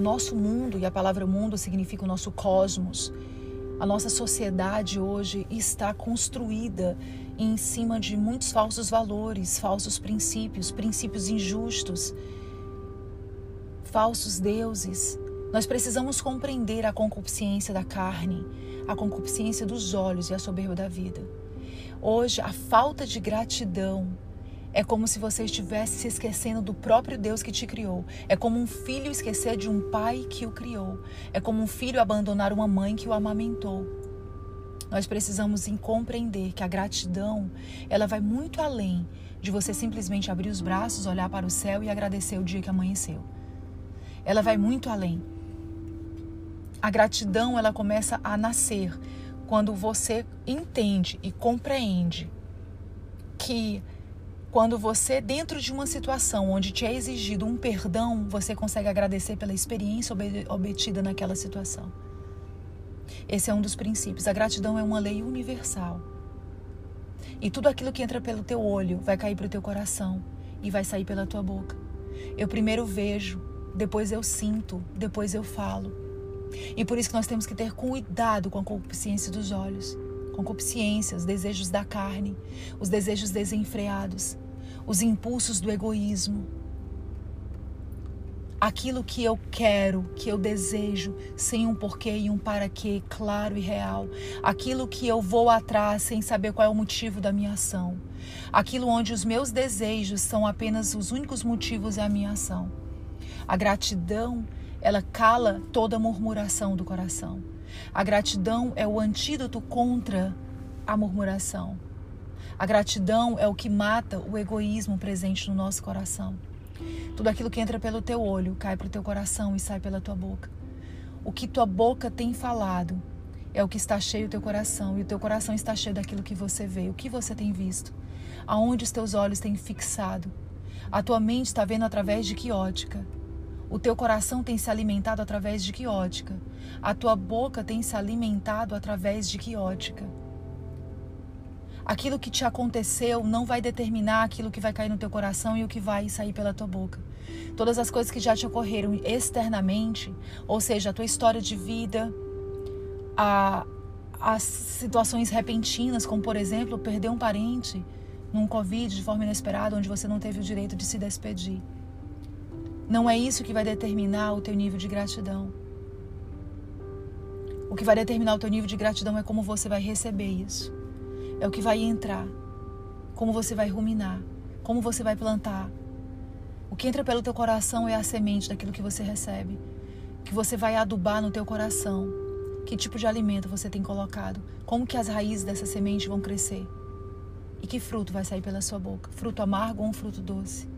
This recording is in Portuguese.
no nosso mundo, e a palavra mundo significa o nosso cosmos, a nossa sociedade hoje está construída em cima de muitos falsos valores, falsos princípios, princípios injustos, falsos deuses. Nós precisamos compreender a concupiscência da carne, a concupiscência dos olhos e a soberba da vida. Hoje, a falta de gratidão é como se você estivesse se esquecendo do próprio Deus que te criou. É como um filho esquecer de um pai que o criou. É como um filho abandonar uma mãe que o amamentou. Nós precisamos compreender que a gratidão, ela vai muito além de você simplesmente abrir os braços, olhar para o céu e agradecer o dia que amanheceu. Ela vai muito além. A gratidão, ela começa a nascer quando você entende e compreende que quando você, dentro de uma situação onde te é exigido um perdão, você consegue agradecer pela experiência obtida naquela situação. Esse é um dos princípios. A gratidão é uma lei universal. E tudo aquilo que entra pelo teu olho vai cair para o teu coração e vai sair pela tua boca. Eu primeiro vejo, depois eu sinto, depois eu falo. E por isso que nós temos que ter cuidado com a concupiscência dos olhos concupiscência, os desejos da carne, os desejos desenfreados, os impulsos do egoísmo. Aquilo que eu quero, que eu desejo, sem um porquê e um para quê claro e real. Aquilo que eu vou atrás sem saber qual é o motivo da minha ação. Aquilo onde os meus desejos são apenas os únicos motivos da minha ação. A gratidão, ela cala toda murmuração do coração. A gratidão é o antídoto contra a murmuração. A gratidão é o que mata o egoísmo presente no nosso coração. Tudo aquilo que entra pelo teu olho cai para o teu coração e sai pela tua boca. O que tua boca tem falado é o que está cheio do teu coração e o teu coração está cheio daquilo que você vê, o que você tem visto, aonde os teus olhos têm fixado. A tua mente está vendo através de que ótica? O teu coração tem se alimentado através de que ótica? A tua boca tem se alimentado através de que ótica? Aquilo que te aconteceu não vai determinar aquilo que vai cair no teu coração e o que vai sair pela tua boca. Todas as coisas que já te ocorreram externamente, ou seja, a tua história de vida, a, as situações repentinas, como por exemplo, perder um parente num Covid de forma inesperada, onde você não teve o direito de se despedir. Não é isso que vai determinar o teu nível de gratidão. O que vai determinar o teu nível de gratidão é como você vai receber isso. É o que vai entrar. Como você vai ruminar. Como você vai plantar. O que entra pelo teu coração é a semente daquilo que você recebe. Que você vai adubar no teu coração. Que tipo de alimento você tem colocado. Como que as raízes dessa semente vão crescer. E que fruto vai sair pela sua boca. Fruto amargo ou um fruto doce.